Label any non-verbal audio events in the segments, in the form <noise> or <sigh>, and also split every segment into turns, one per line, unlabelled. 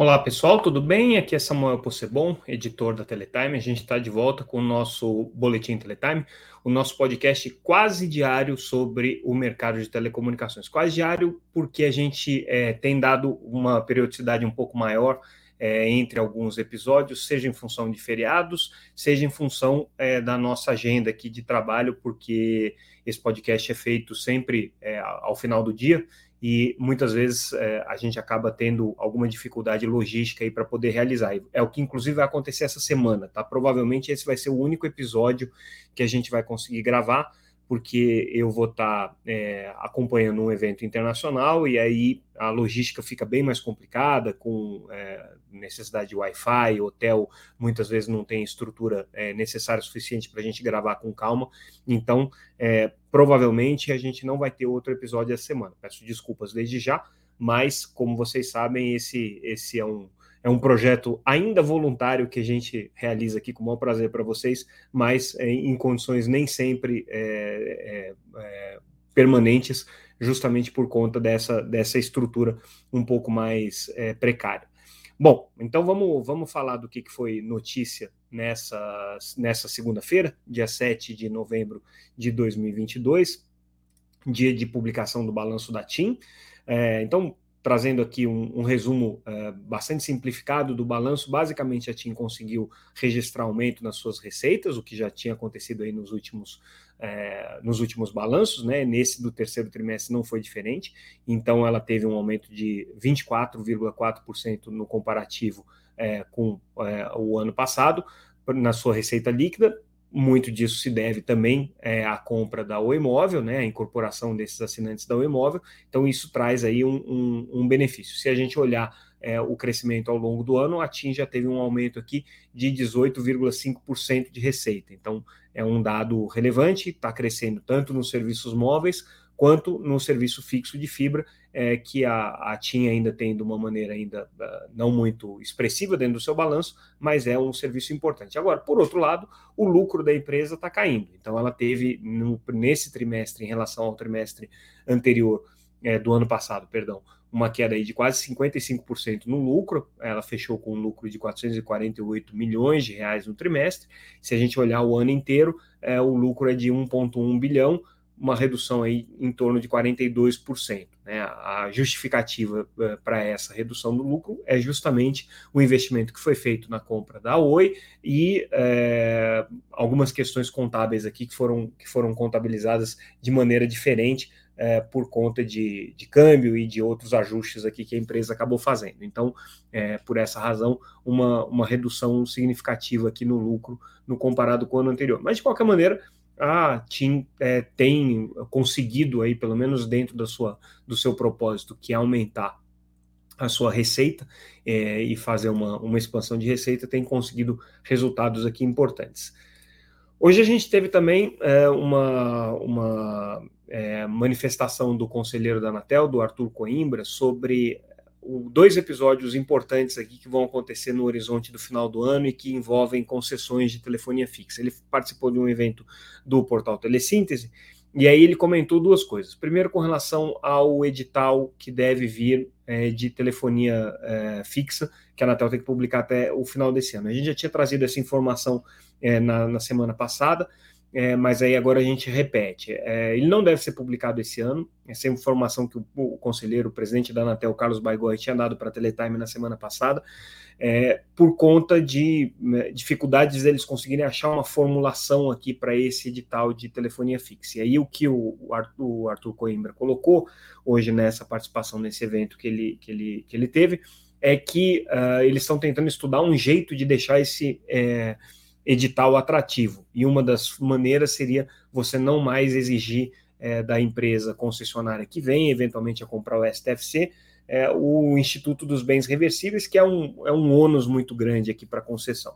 Olá pessoal, tudo bem? Aqui é Samuel Possebon, editor da Teletime. A gente está de volta com o nosso Boletim Teletime, o nosso podcast quase diário sobre o mercado de telecomunicações. Quase diário porque a gente é, tem dado uma periodicidade um pouco maior é, entre alguns episódios, seja em função de feriados, seja em função é, da nossa agenda aqui de trabalho, porque esse podcast é feito sempre ao final do dia e muitas vezes é, a gente acaba tendo alguma dificuldade logística aí para poder realizar. É o que inclusive vai acontecer essa semana, tá? Provavelmente esse vai ser o único episódio que a gente vai conseguir gravar porque eu vou estar tá, é, acompanhando um evento internacional e aí a logística fica bem mais complicada, com é, necessidade de Wi-Fi, hotel muitas vezes não tem estrutura é, necessária suficiente para a gente gravar com calma, então é, provavelmente a gente não vai ter outro episódio essa semana. Peço desculpas desde já, mas como vocês sabem, esse, esse é um é um projeto ainda voluntário que a gente realiza aqui com o maior prazer para vocês, mas é, em condições nem sempre é, é, é, permanentes, justamente por conta dessa, dessa estrutura um pouco mais é, precária. Bom, então vamos, vamos falar do que, que foi notícia nessa, nessa segunda-feira, dia 7 de novembro de 2022, dia de publicação do balanço da TIM. É, então, trazendo aqui um, um resumo uh, bastante simplificado do balanço, basicamente a TIM conseguiu registrar aumento nas suas receitas, o que já tinha acontecido aí nos últimos, uh, nos últimos balanços, né? Nesse do terceiro trimestre não foi diferente, então ela teve um aumento de 24,4% no comparativo uh, com o ano passado na sua receita líquida, muito disso se deve também é, à compra da O Imóvel, né, a incorporação desses assinantes da O Imóvel. Então, isso traz aí um, um, um benefício. Se a gente olhar é, o crescimento ao longo do ano, a TIM já teve um aumento aqui de 18,5% de receita. Então, é um dado relevante, está crescendo tanto nos serviços móveis quanto no serviço fixo de fibra, é, que a, a TIM ainda tem de uma maneira ainda uh, não muito expressiva dentro do seu balanço, mas é um serviço importante. Agora, por outro lado, o lucro da empresa está caindo. Então, ela teve no, nesse trimestre, em relação ao trimestre anterior é, do ano passado, perdão, uma queda aí de quase 55% no lucro. Ela fechou com um lucro de 448 milhões de reais no trimestre. Se a gente olhar o ano inteiro, é, o lucro é de 1,1 bilhão uma redução aí em torno de 42%. Né? A justificativa uh, para essa redução do lucro é justamente o investimento que foi feito na compra da Oi e uh, algumas questões contábeis aqui que foram, que foram contabilizadas de maneira diferente uh, por conta de, de câmbio e de outros ajustes aqui que a empresa acabou fazendo. Então, por essa razão, uma, uma redução significativa aqui no lucro no comparado com o ano anterior. Mas, de qualquer maneira, a TIM é, tem conseguido aí, pelo menos dentro da sua, do seu propósito, que é aumentar a sua receita é, e fazer uma, uma expansão de receita, tem conseguido resultados aqui importantes. Hoje a gente teve também é, uma, uma é, manifestação do conselheiro da Anatel, do Arthur Coimbra, sobre dois episódios importantes aqui que vão acontecer no horizonte do final do ano e que envolvem concessões de telefonia fixa. Ele participou de um evento do portal Telesíntese e aí ele comentou duas coisas. Primeiro, com relação ao edital que deve vir é, de telefonia é, fixa, que a Anatel tem que publicar até o final desse ano. A gente já tinha trazido essa informação é, na, na semana passada é, mas aí agora a gente repete. É, ele não deve ser publicado esse ano. Essa é informação que o, o conselheiro, o presidente da Anatel, Carlos Baigói, tinha dado para a Teletime na semana passada, é, por conta de né, dificuldades deles conseguirem achar uma formulação aqui para esse edital de telefonia fixa. E aí o que o, o, Arthur, o Arthur Coimbra colocou hoje nessa participação nesse evento que ele, que ele, que ele teve é que uh, eles estão tentando estudar um jeito de deixar esse é, edital atrativo. E uma das maneiras seria você não mais exigir é, da empresa concessionária que vem, eventualmente, a comprar o STFC, é, o Instituto dos Bens Reversíveis, que é um, é um ônus muito grande aqui para a concessão.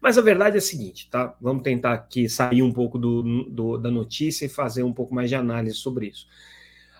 Mas a verdade é a seguinte, tá? Vamos tentar aqui sair um pouco do, do, da notícia e fazer um pouco mais de análise sobre isso.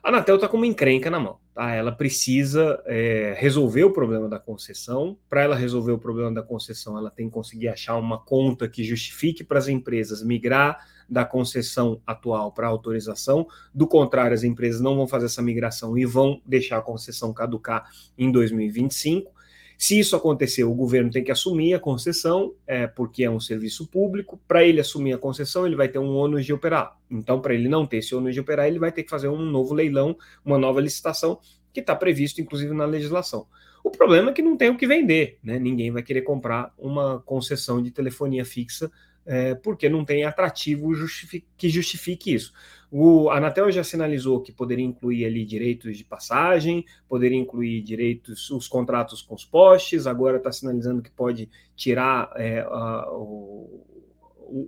A Anatel está com uma encrenca na mão. Tá? Ela precisa é, resolver o problema da concessão. Para ela resolver o problema da concessão, ela tem que conseguir achar uma conta que justifique para as empresas migrar da concessão atual para autorização. Do contrário, as empresas não vão fazer essa migração e vão deixar a concessão caducar em 2025. Se isso acontecer, o governo tem que assumir a concessão, é, porque é um serviço público. Para ele assumir a concessão, ele vai ter um ônus de operar. Então, para ele não ter esse ônus de operar, ele vai ter que fazer um novo leilão, uma nova licitação, que está previsto, inclusive, na legislação. O problema é que não tem o que vender, né? Ninguém vai querer comprar uma concessão de telefonia fixa é, porque não tem atrativo justifique, que justifique isso. O Anatel já sinalizou que poderia incluir ali direitos de passagem, poderia incluir direitos, os contratos com os postes, agora está sinalizando que pode tirar é, a, o,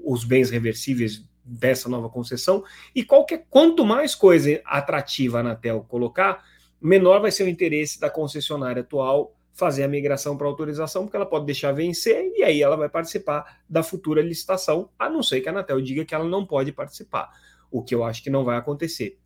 os bens reversíveis dessa nova concessão, e qualquer quanto mais coisa atrativa a Anatel colocar, menor vai ser o interesse da concessionária atual fazer a migração para autorização, porque ela pode deixar vencer e aí ela vai participar da futura licitação, a não ser que a Anatel diga que ela não pode participar, o que eu acho que não vai acontecer.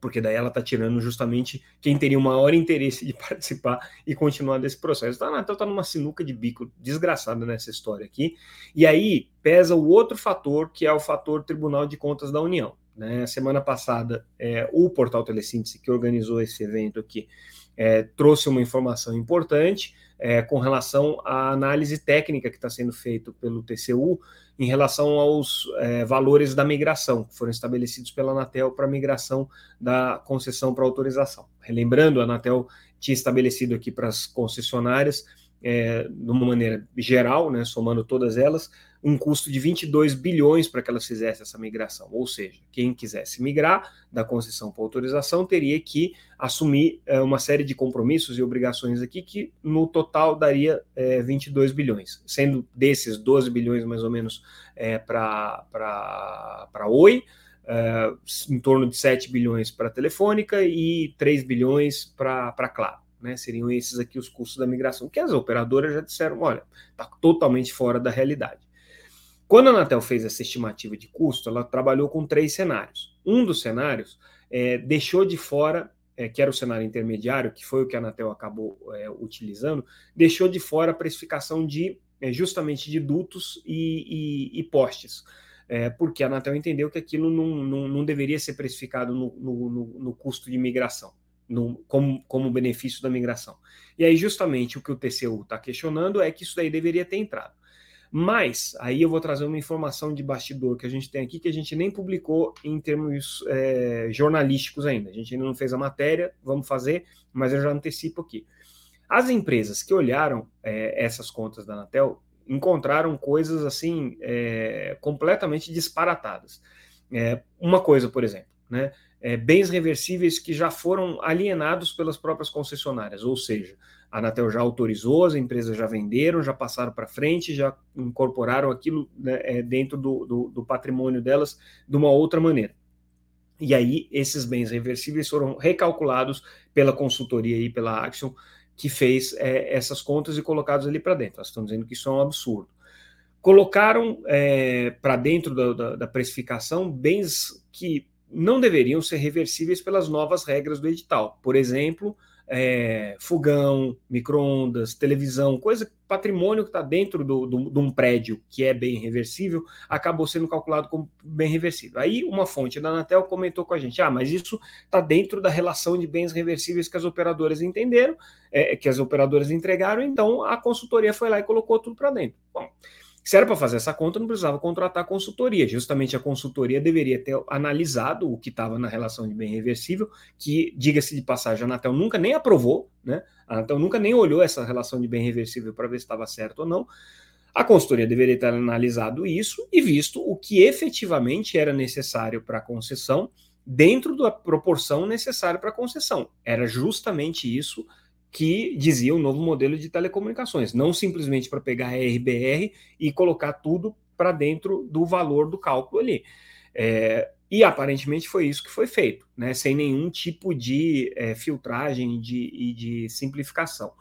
Porque daí ela está tirando justamente quem teria o maior interesse de <laughs> participar e continuar desse processo. Então Anatel está numa sinuca de bico desgraçada nessa história aqui. E aí pesa o outro fator, que é o fator Tribunal de Contas da União. Né? Semana passada, é, o Portal Telesíntese, que organizou esse evento aqui, é, trouxe uma informação importante é, com relação à análise técnica que está sendo feita pelo TCU em relação aos é, valores da migração, que foram estabelecidos pela Anatel para migração da concessão para autorização. Relembrando, a Anatel tinha estabelecido aqui para as concessionárias, é, de uma maneira geral, né, somando todas elas, um custo de 22 bilhões para que elas fizessem essa migração. Ou seja, quem quisesse migrar da concessão para autorização teria que assumir é, uma série de compromissos e obrigações aqui que no total daria é, 22 bilhões, sendo desses 12 bilhões mais ou menos é, para Oi, é, em torno de 7 bilhões para Telefônica e 3 bilhões para Claro. Né, seriam esses aqui os custos da migração, que as operadoras já disseram, olha, está totalmente fora da realidade. Quando a Anatel fez essa estimativa de custo, ela trabalhou com três cenários. Um dos cenários é, deixou de fora, é, que era o cenário intermediário, que foi o que a Anatel acabou é, utilizando, deixou de fora a precificação de é, justamente de dutos e, e, e postes. É, porque a Anatel entendeu que aquilo não, não, não deveria ser precificado no, no, no custo de migração. No, como, como benefício da migração. E aí, justamente, o que o TCU está questionando é que isso daí deveria ter entrado. Mas aí eu vou trazer uma informação de bastidor que a gente tem aqui que a gente nem publicou em termos é, jornalísticos ainda. A gente ainda não fez a matéria, vamos fazer, mas eu já antecipo aqui. As empresas que olharam é, essas contas da Anatel encontraram coisas assim é, completamente disparatadas. É, uma coisa, por exemplo, né? É, bens reversíveis que já foram alienados pelas próprias concessionárias, ou seja, a Anatel já autorizou, as empresas já venderam, já passaram para frente, já incorporaram aquilo né, é, dentro do, do, do patrimônio delas de uma outra maneira. E aí, esses bens reversíveis foram recalculados pela consultoria e pela Action, que fez é, essas contas e colocados ali para dentro. Elas estão dizendo que isso é um absurdo. Colocaram é, para dentro da, da, da, precificação bens que não deveriam ser reversíveis pelas novas regras do edital. Por exemplo, é, fogão, micro-ondas, televisão, coisa, patrimônio que está dentro do, do, de um prédio que é bem reversível, acabou sendo calculado como bem reversível. Aí uma fonte da Anatel comentou com a gente: ah, mas isso está dentro da relação de bens reversíveis que as operadoras entenderam, é, que as operadoras entregaram, então a consultoria foi lá e colocou tudo para dentro. Bom, se era para fazer essa conta, não precisava contratar consultoria. Justamente a consultoria deveria ter analisado o que estava na relação de bem reversível, que, diga-se de passagem, a Anatel nunca nem aprovou, né? A Anatel nunca nem olhou essa relação de bem reversível para ver se estava certo ou não. A consultoria deveria ter analisado isso e visto o que efetivamente era necessário para a concessão dentro da proporção necessária para a concessão. Era justamente isso que dizia o novo modelo de telecomunicações, não simplesmente para pegar a RBR e colocar tudo para dentro do valor do cálculo ali. É, e aparentemente foi isso que foi feito, né, sem nenhum tipo de é, filtragem de, e de simplificação.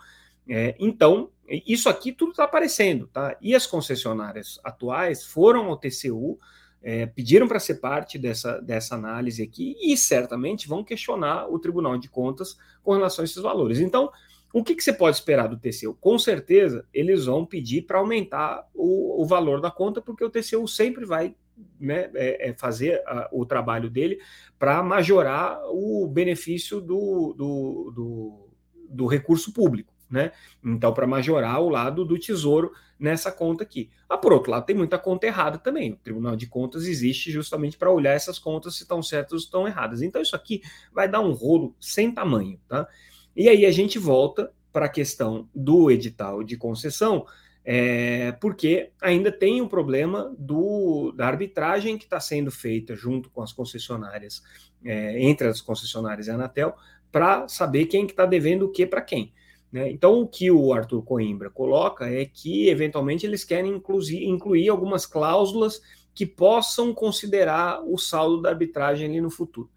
É, então, isso aqui tudo está aparecendo, tá? E as concessionárias atuais foram ao TCU, é, pediram para ser parte dessa, dessa análise aqui e certamente vão questionar o Tribunal de Contas com relação a esses valores. Então, o que, que você pode esperar do TCU? Com certeza, eles vão pedir para aumentar o, o, valor da conta, porque o TCU sempre vai né, é, é fazer a, o trabalho dele para majorar o benefício do, do, do, do recurso público. Né? Então, para majorar o lado do tesouro nessa conta aqui. Ah, por outro lado, tem muita conta errada também. O Tribunal de Contas existe justamente para olhar essas contas se estão certas ou estão erradas. Então, isso aqui vai dar um rolo sem tamanho, tá? E aí a gente volta para a questão do edital de concessão, é, porque ainda tem o um problema do, da arbitragem que está sendo feita junto com as concessionárias, é, entre as concessionárias e a Anatel, para saber quem que está devendo o que para quem. Né? Então, o que o Arthur Coimbra coloca é que, eventualmente, eles querem incluir, incluir algumas cláusulas que possam considerar o saldo da arbitragem ali no futuro.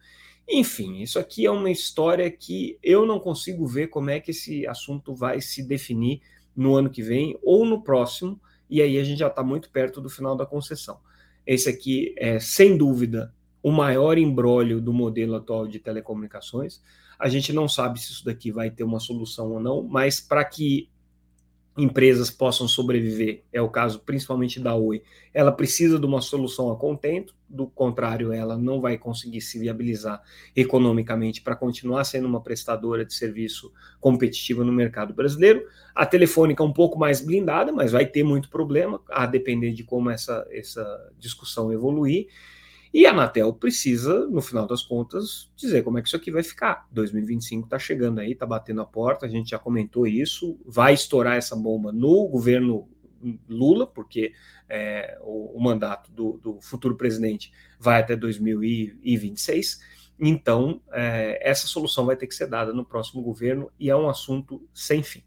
Enfim, isso aqui é uma história que eu não consigo ver como é que esse assunto vai se definir no ano que vem ou no próximo, e aí a gente já está muito perto do final da concessão. Esse aqui é, sem dúvida, o maior embrólio do modelo atual de telecomunicações. A gente não sabe se isso daqui vai ter uma solução ou não, mas para que empresas possam sobreviver, é o caso principalmente da Oi, ela precisa de uma solução a contento, do contrário, ela não vai conseguir se viabilizar economicamente para continuar sendo uma prestadora de serviço competitiva no mercado brasileiro. A Telefônica é um pouco mais blindada, mas vai ter muito problema, a depender de como essa, essa discussão evoluir. E a Anatel precisa, no final das contas, dizer como é que isso aqui vai ficar. 2025 está chegando aí, está batendo a porta, a gente já comentou isso, vai estourar essa bomba no governo Lula, porque é, o, o, mandato do, do, futuro presidente vai até 2026. Então, é, essa solução vai ter que ser dada no próximo governo e é um assunto sem fim.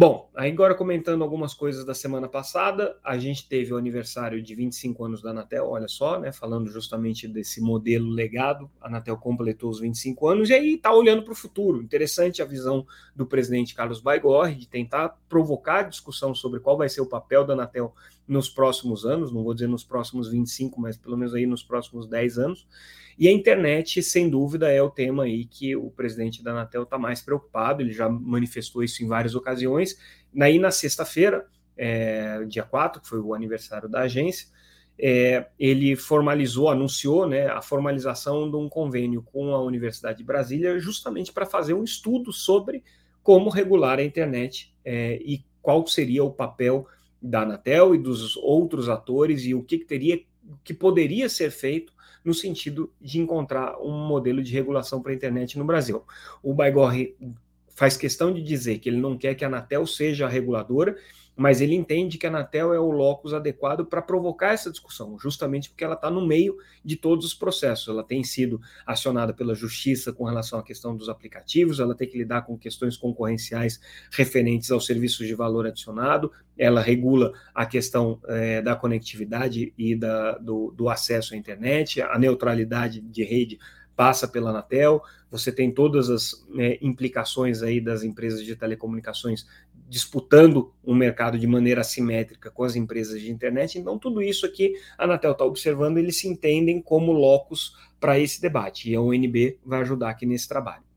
Bom, agora comentando algumas coisas da semana passada, a gente teve o aniversário de 25 anos da Anatel, olha só, né, falando justamente desse modelo legado, a Anatel completou os 25 anos e aí está olhando para o futuro. Interessante a visão do presidente Carlos Baigorre de tentar provocar discussão sobre qual vai ser o papel da Anatel nos próximos anos, não vou dizer nos próximos 25, mas pelo menos aí nos próximos 10 anos. E a internet, sem dúvida, é o tema aí que o presidente da Anatel está mais preocupado, ele já manifestou isso em várias ocasiões. Aí, na sexta-feira, é, dia 4, que foi o aniversário da agência, é, ele formalizou, anunciou né, a formalização de um convênio com a Universidade de Brasília, justamente para fazer um estudo sobre como regular a internet é, e qual seria o papel da Anatel e dos outros atores e o que, que teria, que poderia ser feito no sentido de encontrar um modelo de regulação para a internet no Brasil. O Baigorre faz questão de dizer que ele não quer que a Anatel seja a reguladora, mas ele entende que a Anatel é o locus adequado para provocar essa discussão, justamente porque ela está no meio de todos os processos. Ela tem sido acionada pela justiça com relação à questão dos aplicativos, ela tem que lidar com questões concorrenciais referentes aos serviços de valor adicionado, ela regula a questão é, da conectividade e da, do, do acesso à internet, a neutralidade de rede passa pela Anatel, você tem todas as né, implicações aí das empresas de telecomunicações disputando um mercado de maneira assimétrica com as empresas de internet. Então, tudo isso aqui a Anatel está observando, eles se entendem como locos para esse debate, e a UNB vai ajudar aqui nesse trabalho.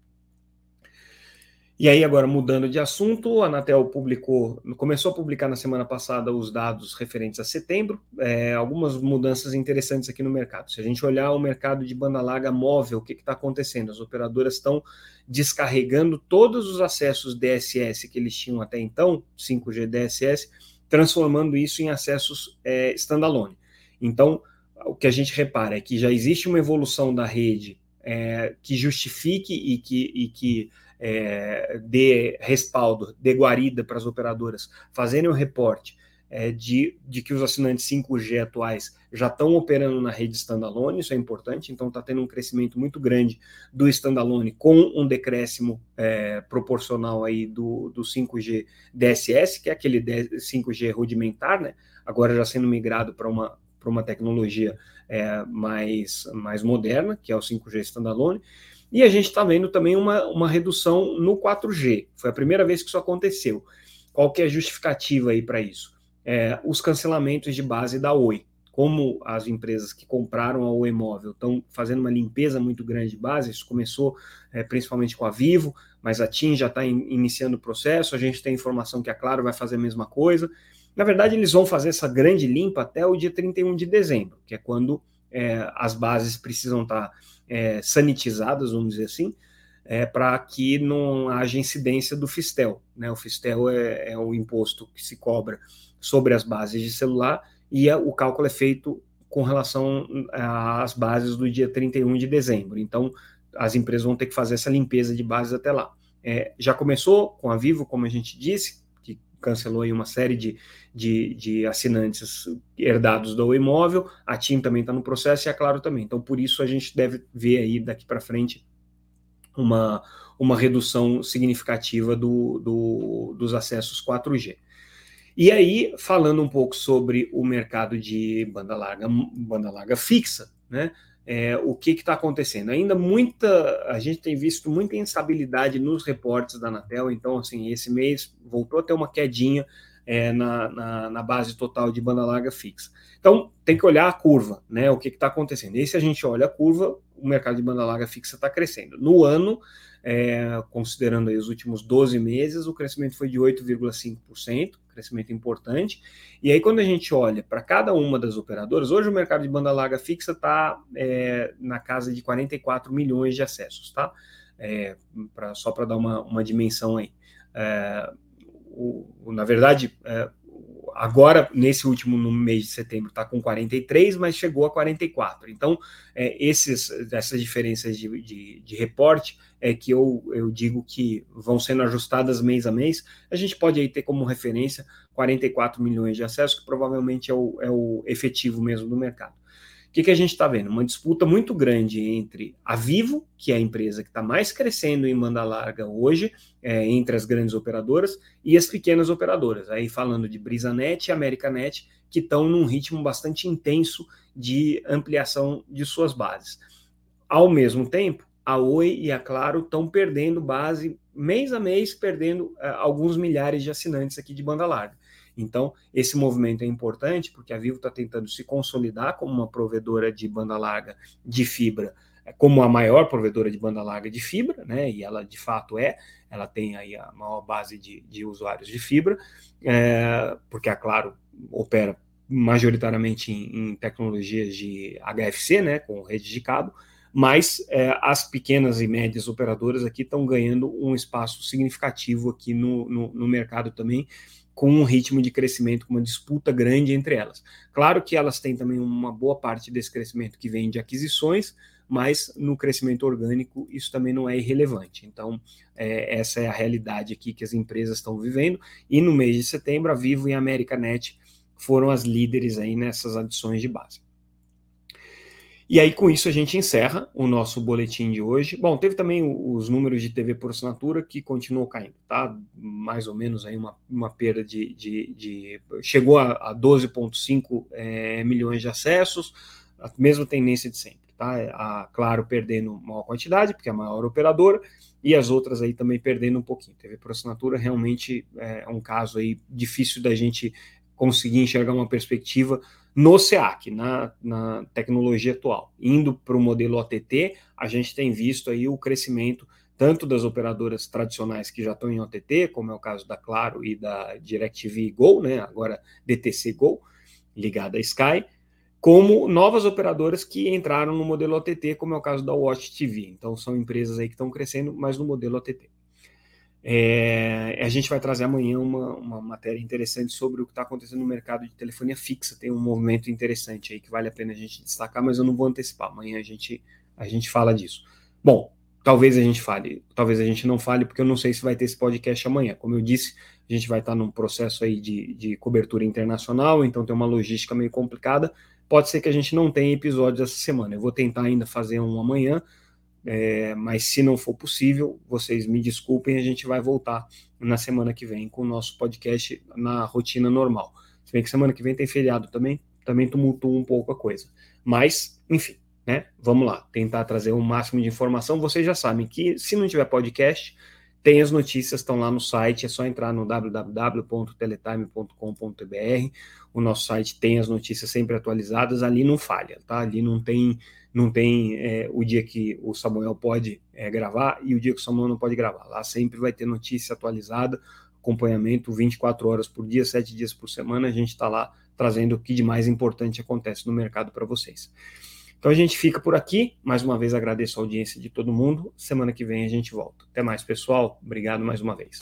E aí, agora mudando de assunto, a Anatel publicou, começou a publicar na semana passada os dados referentes a setembro, é, algumas mudanças interessantes aqui no mercado. Se a gente olhar o mercado de banda larga móvel, o que está acontecendo? As operadoras estão descarregando todos os acessos DSS que eles tinham até então, 5G DSS, transformando isso em acessos é, standalone. Então, o que a gente repara é que já existe uma evolução da rede é, que justifique e que, e que é, dê respaldo, dê guarida para as operadoras fazerem o reporte é, de, de que os assinantes 5G atuais já estão operando na rede standalone, isso é importante, então está tendo um crescimento muito grande do standalone com um decréscimo é, proporcional aí do, do 5G DSS, que é aquele 5G rudimentar, né? agora já sendo migrado para uma, uma tecnologia é, mais, mais moderna, que é o 5G standalone, e a gente está vendo também uma, uma redução no 4G. Foi a primeira vez que isso aconteceu. Qual que é a justificativa aí para isso? É, os cancelamentos de base da Oi. Como as empresas que compraram a Oi Móvel estão fazendo uma limpeza muito grande de base, isso começou é, principalmente com a Vivo, mas a TIM já está in, iniciando o processo, a gente tem informação que a Claro vai fazer a mesma coisa. Na verdade, eles vão fazer essa grande limpa até o dia 31 de dezembro, que é quando é, as bases precisam estar tá, é, sanitizadas, vamos dizer assim. é, para que não haja incidência do Fistel. Né? O Fistel é, é o imposto que se cobra sobre as bases de celular e a, o cálculo é feito com relação às bases do dia 31 de dezembro. Então, as empresas vão ter que fazer essa limpeza de bases até lá. É, já começou com a Vivo, como a gente disse, cancelou aí uma série de, de, de assinantes herdados do imóvel, a TIM também está no processo e a Claro também. Então, por isso, a gente deve ver aí daqui para frente uma, uma redução significativa do, do, dos acessos 4G. E aí, falando um pouco sobre o mercado de banda larga, banda larga fixa, né? É, o que está acontecendo? Ainda muita, a gente tem visto muita instabilidade nos reportes da Anatel, então, assim, esse mês voltou a ter uma quedinha é, na, na, na, base total de banda larga fixa. Então, tem que olhar a curva, né? O que está acontecendo. E se a gente olha a curva, o mercado de banda larga fixa está crescendo. No ano, é, considerando os últimos 12 meses, o crescimento foi de 8,5%, crescimento importante. E aí, quando a gente olha para cada uma das operadoras, hoje o mercado de banda larga fixa está é, na casa de 44 milhões de acessos, tá? É, pra, só para dar uma, uma dimensão aí. É, o, na verdade, é, agora, nesse último no mês de setembro, está com 43, mas chegou a 44. Então, é, esses, essas diferenças de, de, de, reporte é que eu, eu digo que vão sendo ajustadas mês a mês. A gente pode aí ter como referência 44 milhões de acessos, que provavelmente é o, é o efetivo mesmo do mercado que, que a gente está vendo? Uma disputa muito grande entre a Vivo, que é a empresa que está mais crescendo em banda larga hoje, é, entre as grandes operadoras, e as pequenas operadoras. Aí falando de BrisaNet e Americanet, que estão num ritmo bastante intenso de ampliação de suas bases. Ao mesmo tempo, a Oi e a Claro estão perdendo base mês a mês, perdendo uh, alguns milhares de assinantes aqui de banda larga. Então, esse movimento é importante porque a Vivo está tentando se consolidar como uma provedora de banda larga de fibra, é, como a maior provedora de banda larga de fibra, né? E ela de fato é, ela tem aí a maior base de, de usuários de fibra, é, porque a Claro opera majoritariamente em, em, tecnologias de HFC, né? Com rede de cabo, mas é, as pequenas e médias operadoras aqui estão ganhando um espaço significativo aqui no, no, no mercado também com um ritmo de crescimento, com uma disputa grande entre elas. Claro que elas têm também uma boa parte desse crescimento que vem de aquisições, mas no crescimento orgânico isso também não é irrelevante. Então, é, essa é a realidade aqui que as empresas estão vivendo. E no mês de setembro, a Vivo e a Americanet foram as líderes aí nessas adições de base. E aí, com isso, a gente encerra o nosso boletim de hoje. Bom, teve também os números de TV por assinatura que continuou caindo, tá? Mais ou menos aí uma, uma perda de. de, de chegou a, a 12,5 é, milhões de acessos, a mesma tendência de sempre, tá? A Claro perdendo maior quantidade, porque é a maior operadora, e as outras aí também perdendo um pouquinho. TV por assinatura realmente é um caso aí difícil da gente conseguir enxergar uma perspectiva no SEAC, na, na tecnologia atual. Indo para o modelo OTT, a gente tem visto aí o crescimento tanto das operadoras tradicionais que já estão em OTT, como é o caso da Claro e da DirecTV Go, né, agora DTC Go, ligada à Sky, como novas operadoras que entraram no modelo OTT, como é o caso da Watch TV. Então são empresas aí que estão crescendo, mas no modelo OTT. É, a gente vai trazer amanhã uma, uma matéria interessante sobre o que está acontecendo no mercado de telefonia fixa. Tem um movimento interessante aí que vale a pena a gente destacar, mas eu não vou antecipar. Amanhã a gente, a gente fala disso. Bom, talvez a gente fale, talvez a gente não fale, porque eu não sei se vai ter esse podcast amanhã. Como eu disse, a gente vai estar num processo aí de, de cobertura internacional, então tem uma logística meio complicada. Pode ser que a gente não tenha episódios essa semana. Eu vou tentar ainda fazer um amanhã é, mas se não for possível, vocês me desculpem, a gente vai voltar na semana que vem com o nosso podcast na rotina normal. Se bem que semana que vem tem feriado também, também tumultua um pouco a coisa. Mas, enfim, né? Vamos lá, tentar trazer o máximo de informação. Vocês já sabem que se não tiver podcast, tem as notícias, estão lá no site, é só entrar no www.teletime.com.br. O nosso site tem as notícias sempre atualizadas, ali não falha, tá? Ali não tem não tem é, o dia que o Samuel pode é, gravar e o dia que o Samuel não pode gravar. Lá sempre vai ter notícia atualizada, acompanhamento 24 horas por dia, 7 dias por semana. A gente está lá trazendo o que de mais importante acontece no mercado para vocês. Então a gente fica por aqui. Mais uma vez agradeço a audiência de todo mundo. Semana que vem a gente volta. Até mais, pessoal. Obrigado mais uma vez.